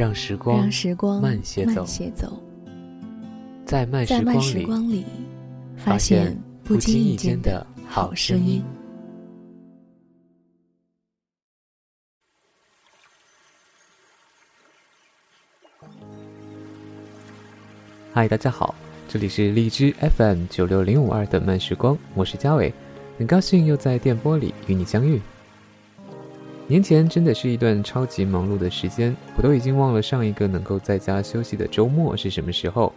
让时光，让时光慢些走，在慢时光里，发现不经意间的好声音。嗨，大家好，这里是荔枝 FM 九六零五二的慢时光，我是嘉伟，很高兴又在电波里与你相遇。年前真的是一段超级忙碌的时间，我都已经忘了上一个能够在家休息的周末是什么时候。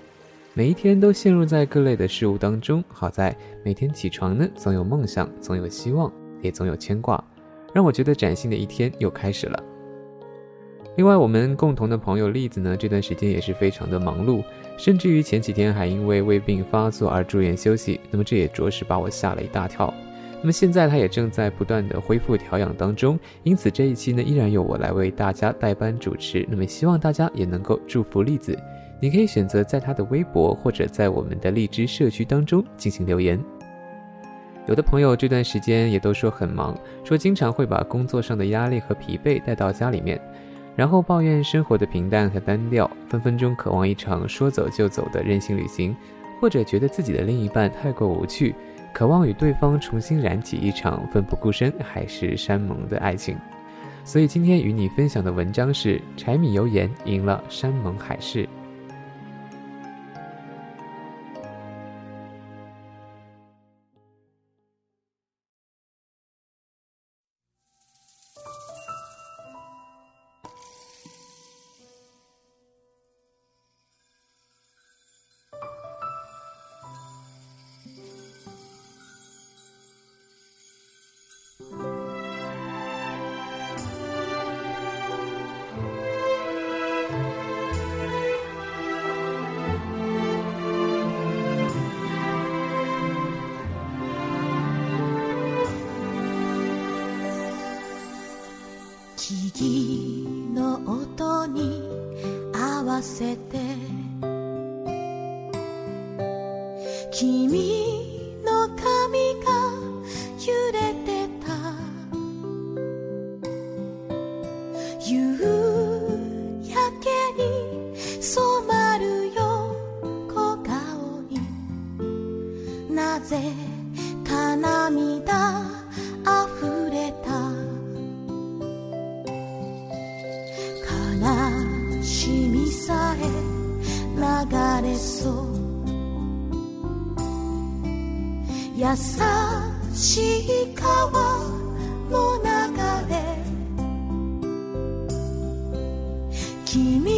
每一天都陷入在各类的事物当中，好在每天起床呢，总有梦想，总有希望，也总有牵挂，让我觉得崭新的一天又开始了。另外，我们共同的朋友栗子呢，这段时间也是非常的忙碌，甚至于前几天还因为胃病发作而住院休息，那么这也着实把我吓了一大跳。那么现在他也正在不断的恢复调养当中，因此这一期呢依然由我来为大家代班主持。那么希望大家也能够祝福栗子，你可以选择在他的微博或者在我们的荔枝社区当中进行留言。有的朋友这段时间也都说很忙，说经常会把工作上的压力和疲惫带到家里面，然后抱怨生活的平淡和单调，分分钟渴望一场说走就走的任性旅行，或者觉得自己的另一半太过无趣。渴望与对方重新燃起一场奋不顾身、海誓山盟的爱情，所以今天与你分享的文章是《柴米油盐赢了山盟海誓》。木々の音に合わせて君君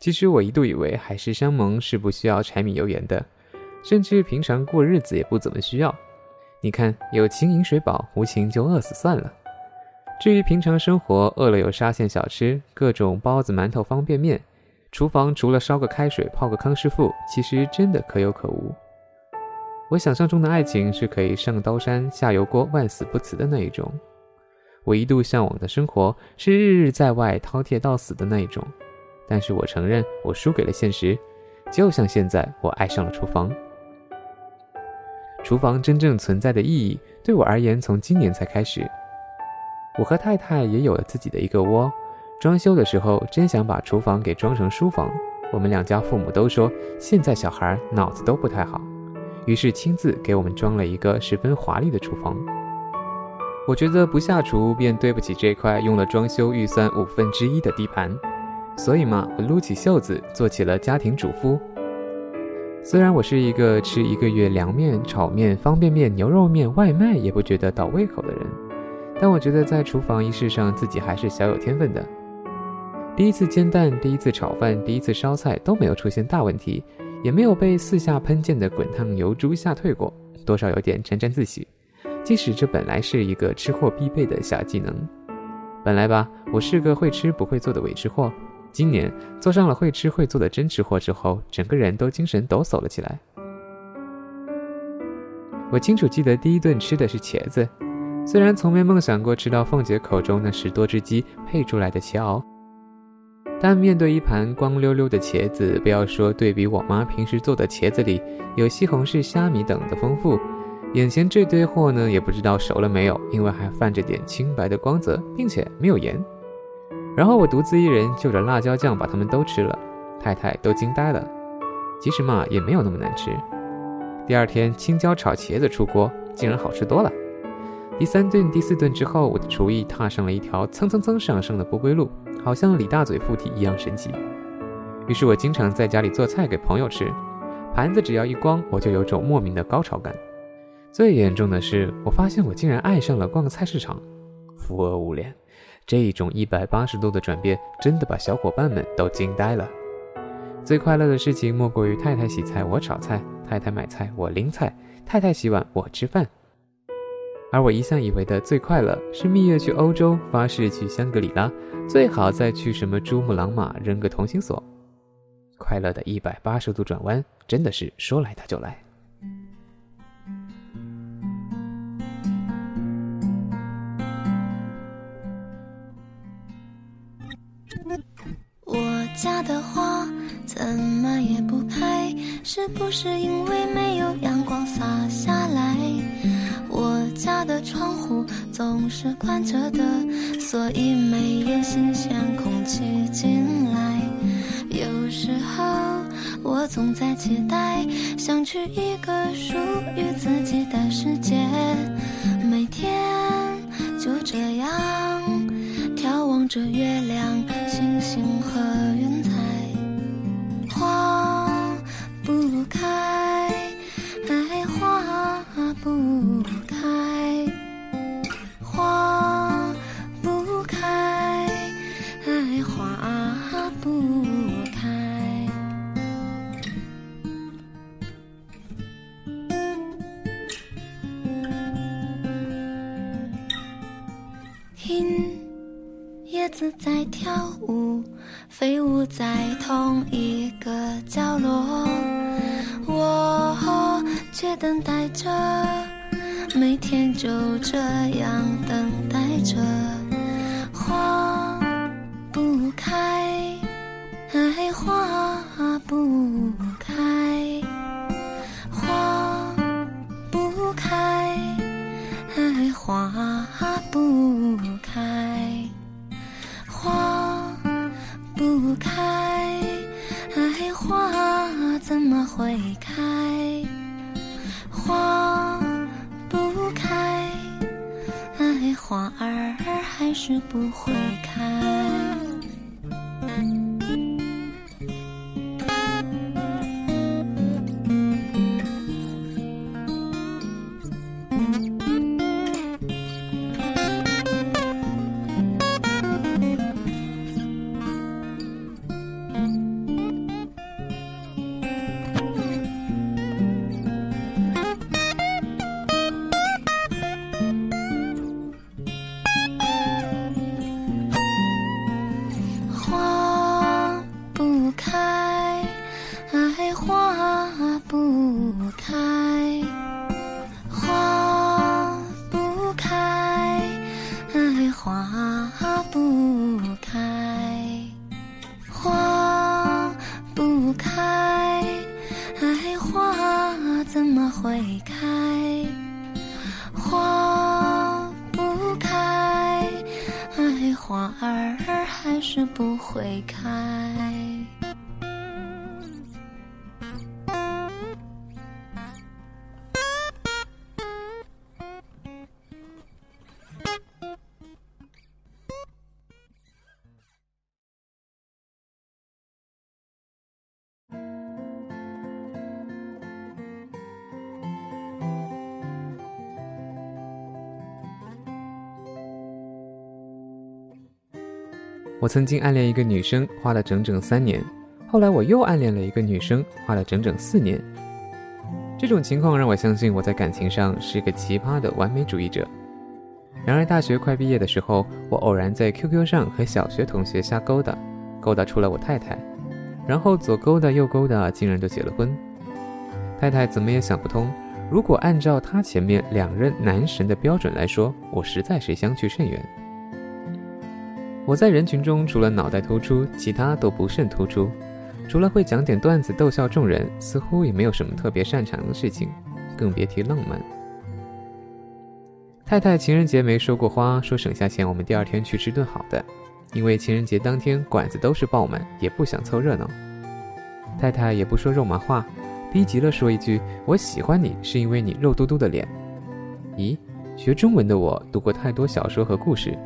其实我一度以为海誓山盟是不需要柴米油盐的，甚至平常过日子也不怎么需要。你看，有情饮水饱，无情就饿死算了。至于平常生活，饿了有沙县小吃，各种包子、馒头、方便面，厨房除了烧个开水、泡个康师傅，其实真的可有可无。我想象中的爱情是可以上刀山下油锅、万死不辞的那一种。我一度向往的生活是日日在外饕餮到死的那一种。但是我承认，我输给了现实。就像现在，我爱上了厨房。厨房真正存在的意义，对我而言，从今年才开始。我和太太也有了自己的一个窝。装修的时候，真想把厨房给装成书房。我们两家父母都说，现在小孩脑子都不太好，于是亲自给我们装了一个十分华丽的厨房。我觉得不下厨，便对不起这块用了装修预算五分之一的地盘。所以嘛，我撸起袖子做起了家庭主夫。虽然我是一个吃一个月凉面、炒面、方便面、牛肉面外卖也不觉得倒胃口的人，但我觉得在厨房一事上自己还是小有天分的。第一次煎蛋、第一次炒饭、第一次烧菜都没有出现大问题，也没有被四下喷溅的滚烫油猪吓退过，多少有点沾沾自喜。即使这本来是一个吃货必备的小技能，本来吧，我是个会吃不会做的伪吃货。今年做上了会吃会做的真吃货之后，整个人都精神抖擞了起来。我清楚记得第一顿吃的是茄子，虽然从没梦想过吃到凤姐口中那十多只鸡配出来的茄螯，但面对一盘光溜溜的茄子，不要说对比我妈平时做的茄子里有西红柿、虾米等的丰富，眼前这堆货呢，也不知道熟了没有，因为还泛着点清白的光泽，并且没有盐。然后我独自一人就着辣椒酱把它们都吃了，太太都惊呆了。其实嘛，也没有那么难吃。第二天青椒炒茄子出锅，竟然好吃多了。第三顿、第四顿之后，我的厨艺踏上了一条蹭蹭蹭上升的不归路，好像李大嘴附体一样神奇。于是我经常在家里做菜给朋友吃，盘子只要一光，我就有种莫名的高潮感。最严重的是，我发现我竟然爱上了逛菜市场，扶额无脸。这一种一百八十度的转变，真的把小伙伴们都惊呆了。最快乐的事情莫过于太太洗菜，我炒菜；太太买菜，我拎菜；太太洗碗，我吃饭。而我一向以为的最快乐，是蜜月去欧洲，发誓去香格里拉，最好再去什么珠穆朗玛扔个同心锁。快乐的一百八十度转弯，真的是说来它就来。家的花怎么也不开，是不是因为没有阳光洒下来？我家的窗户总是关着的，所以没有新鲜空气进来。有时候我总在期待，想去一个属于自己的世界，每天就这样眺望着月亮、不开。听叶子在跳舞飞舞在同一个角落。我却等待着每天就这样开，哎，花儿还是不会开。会开花不开花儿还是不会开。我曾经暗恋一个女生，花了整整三年。后来我又暗恋了一个女生，花了整整四年。这种情况让我相信我在感情上是个奇葩的完美主义者。然而大学快毕业的时候，我偶然在 QQ 上和小学同学瞎勾搭，勾搭出了我太太，然后左勾搭右勾搭，竟然就结了婚。太太怎么也想不通，如果按照她前面两任男神的标准来说，我实在是相去甚远。我在人群中除了脑袋突出，其他都不甚突出。除了会讲点段子逗笑众人，似乎也没有什么特别擅长的事情，更别提浪漫。太太情人节没收过花，说省下钱我们第二天去吃顿好的，因为情人节当天馆子都是爆满，也不想凑热闹。太太也不说肉麻话，逼急了说一句：“我喜欢你是因为你肉嘟嘟的脸。”咦，学中文的我读过太多小说和故事。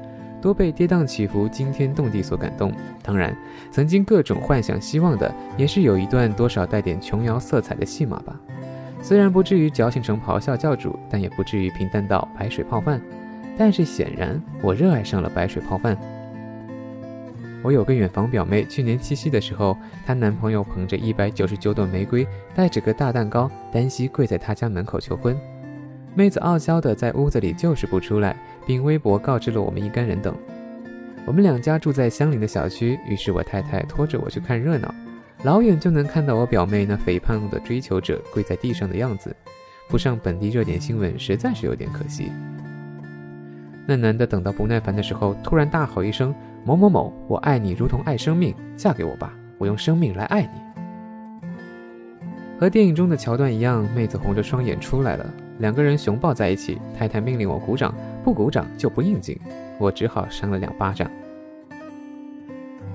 多被跌宕起伏、惊天动地所感动。当然，曾经各种幻想、希望的，也是有一段多少带点琼瑶色彩的戏码吧。虽然不至于矫情成咆哮教主，但也不至于平淡到白水泡饭。但是显然，我热爱上了白水泡饭。我有个远房表妹，去年七夕的时候，她男朋友捧着一百九十九朵玫瑰，带着个大蛋糕，单膝跪在她家门口求婚。妹子傲娇的在屋子里就是不出来，并微博告知了我们一干人等。我们两家住在相邻的小区，于是我太太拖着我去看热闹，老远就能看到我表妹那肥胖的追求者跪在地上的样子，不上本地热点新闻实在是有点可惜。那男的等到不耐烦的时候，突然大吼一声：“某某某，我爱你如同爱生命，嫁给我吧，我用生命来爱你。”和电影中的桥段一样，妹子红着双眼出来了。两个人熊抱在一起，太太命令我鼓掌，不鼓掌就不应景，我只好扇了两巴掌。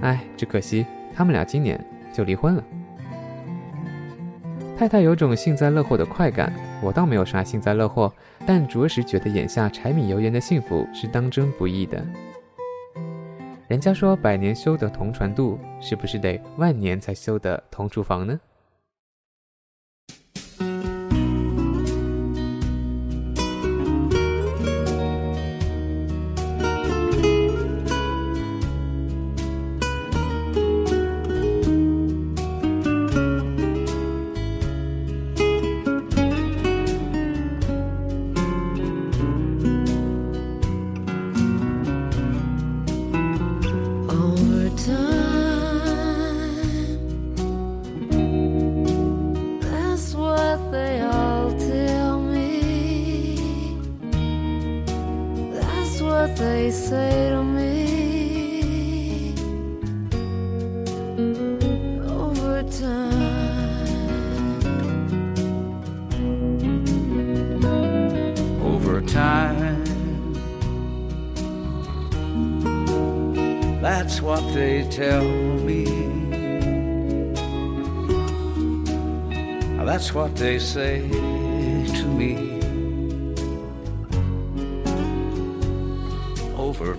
哎，只可惜他们俩今年就离婚了。太太有种幸灾乐祸的快感，我倒没有啥幸灾乐祸，但着实觉得眼下柴米油盐的幸福是当真不易的。人家说百年修得同船渡，是不是得万年才修得同厨房呢？They say to me. Over time, over time. That's what they tell me. That's what they say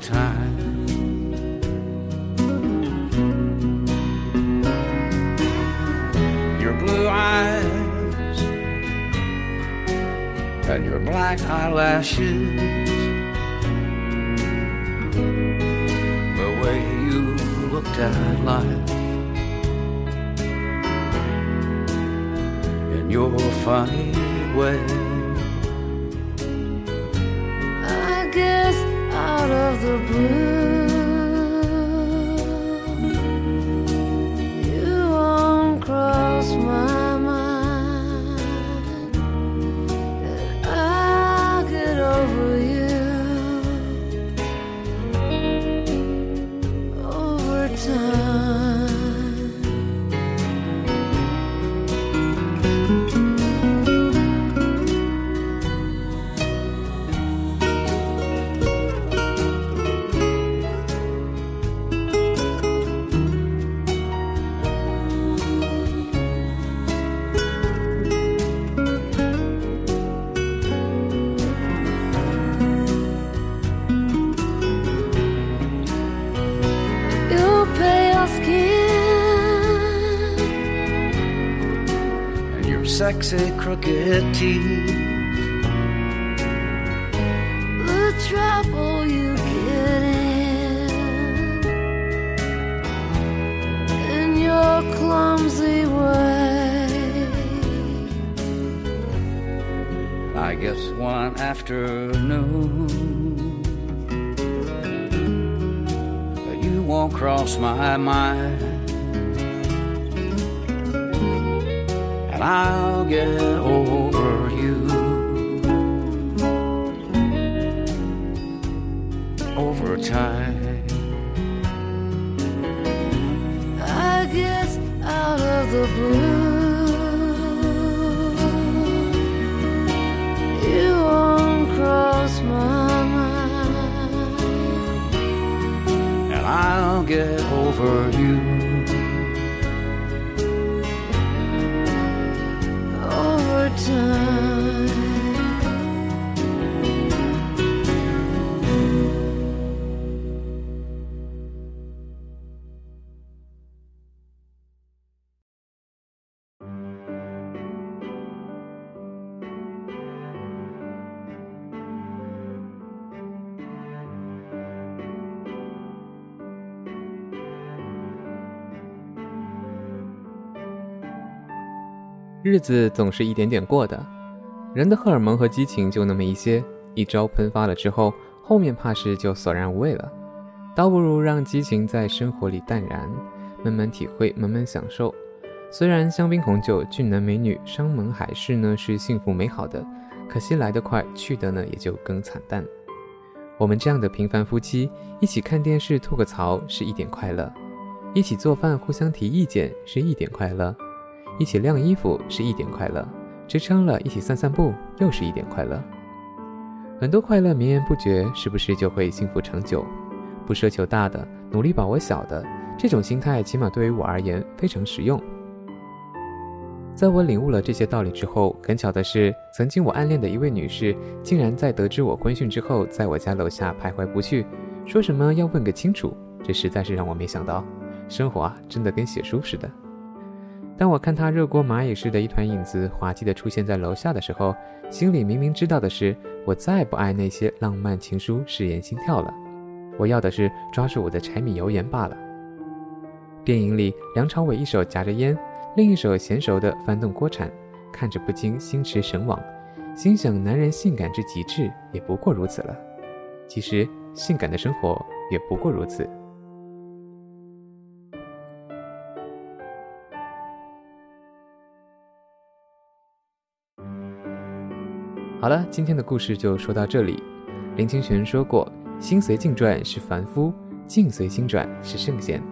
time. Your blue eyes and your black eyelashes. The way you looked at life. In your funny way. Out of the blue, sexy crooked teeth. the trouble you get in in your clumsy way. I guess one afternoon but you won't cross my mind, and I'll get over you over time. I guess out of the blue, you won't cross my mind. and I'll get over you. 日子总是一点点过的，人的荷尔蒙和激情就那么一些，一朝喷发了之后，后面怕是就索然无味了。倒不如让激情在生活里淡然，慢慢体会，慢慢享受。虽然香槟红酒、俊男美女、山盟海誓呢是幸福美好的，可惜来得快，去的呢也就更惨淡。我们这样的平凡夫妻，一起看电视吐个槽是一点快乐，一起做饭互相提意见是一点快乐。一起晾衣服是一点快乐，支撑了一起散散步又是一点快乐。很多快乐绵延不绝，是不是就会幸福长久？不奢求大的，努力把握小的，这种心态起码对于我而言非常实用。在我领悟了这些道理之后，很巧的是，曾经我暗恋的一位女士，竟然在得知我婚讯之后，在我家楼下徘徊不去，说什么要问个清楚。这实在是让我没想到，生活啊，真的跟写书似的。当我看他热锅蚂蚁似的一团影子滑稽地出现在楼下的时候，心里明明知道的是，我再不爱那些浪漫情书、誓言心跳了。我要的是抓住我的柴米油盐罢了。电影里，梁朝伟一手夹着烟，另一手娴熟地翻动锅铲，看着不禁心驰神往，心想：男人性感之极致也不过如此了。其实，性感的生活也不过如此。好了，今天的故事就说到这里。林清玄说过，心随境转是凡夫，境随心转是圣贤。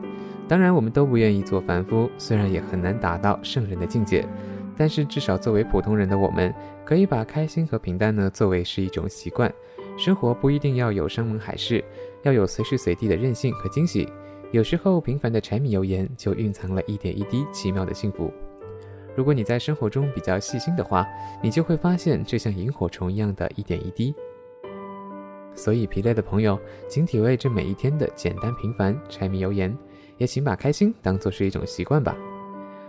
当然，我们都不愿意做凡夫，虽然也很难达到圣人的境界，但是至少作为普通人的我们，可以把开心和平淡呢作为是一种习惯。生活不一定要有山盟海誓，要有随时随地的任性和惊喜。有时候，平凡的柴米油盐就蕴藏了一点一滴奇妙的幸福。如果你在生活中比较细心的话，你就会发现这像萤火虫一样的一点一滴。所以，疲累的朋友，请体味这每一天的简单平凡、柴米油盐。也请把开心当做是一种习惯吧。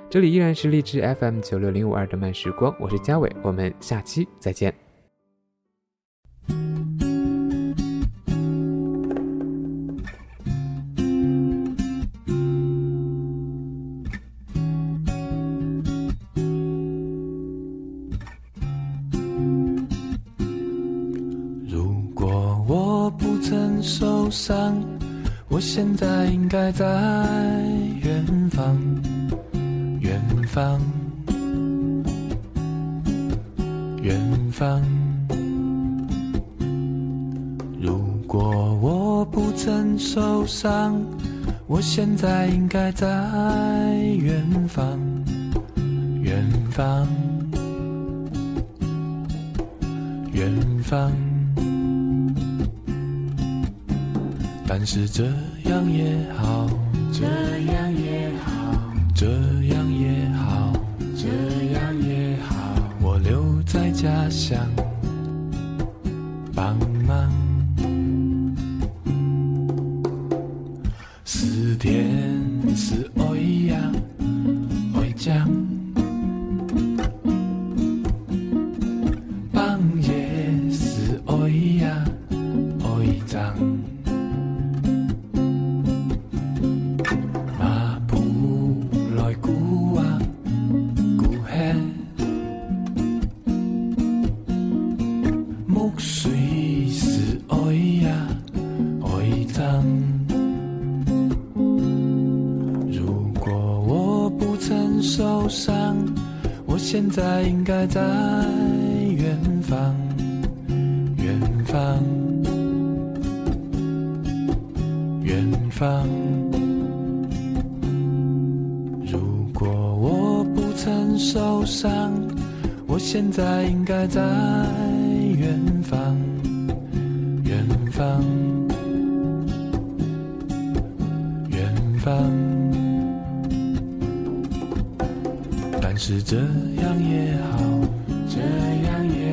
这里依然是荔枝 FM 九六零五二的慢时光，我是佳伟，我们下期再见。在应该在远方，远方，远方。如果我不曾受伤，我现在应该在远方，远方，远方。但是这这样也好，这样也好，这样也好，这样也好。我留在家乡帮该在远方，远方，远方。如果我不曾受伤，我现在应该在是这样也好，这样也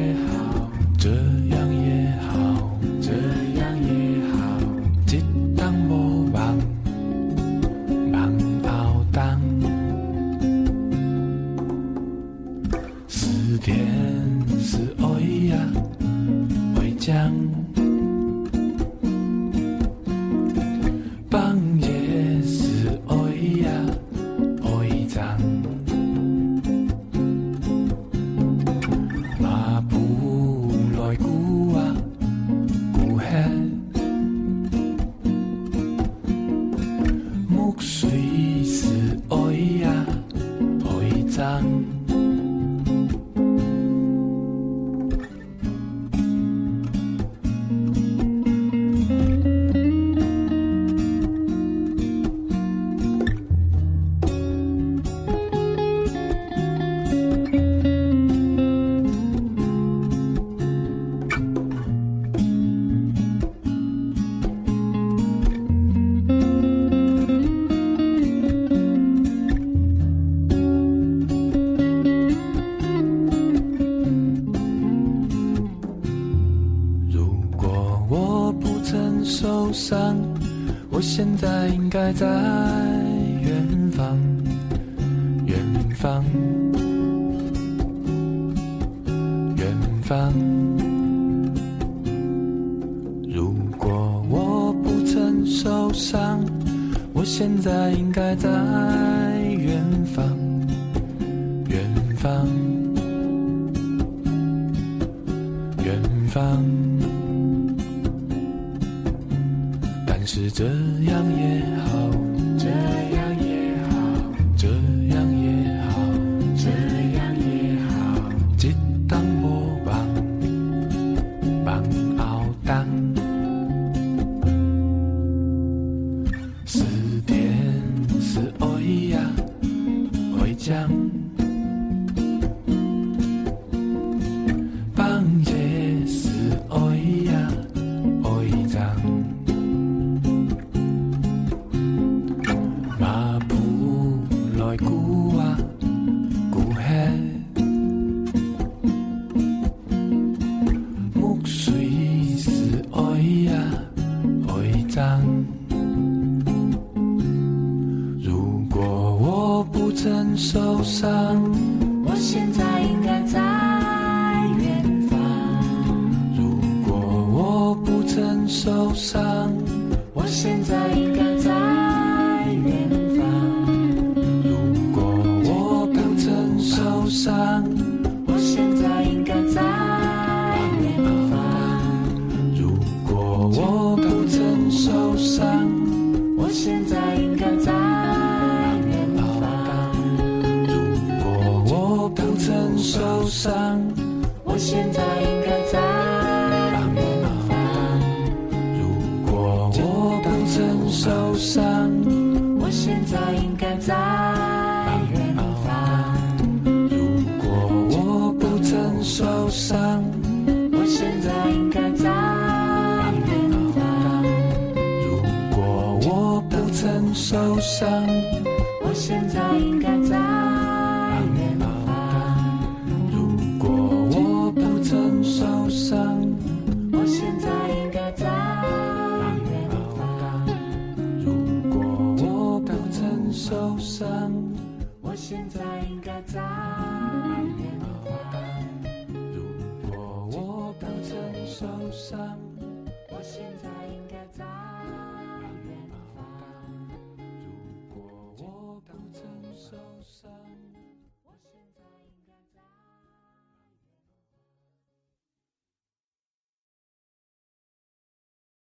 方，远方。但是这样也受伤。我现在应该在远方。如果我不曾受伤我现在伤。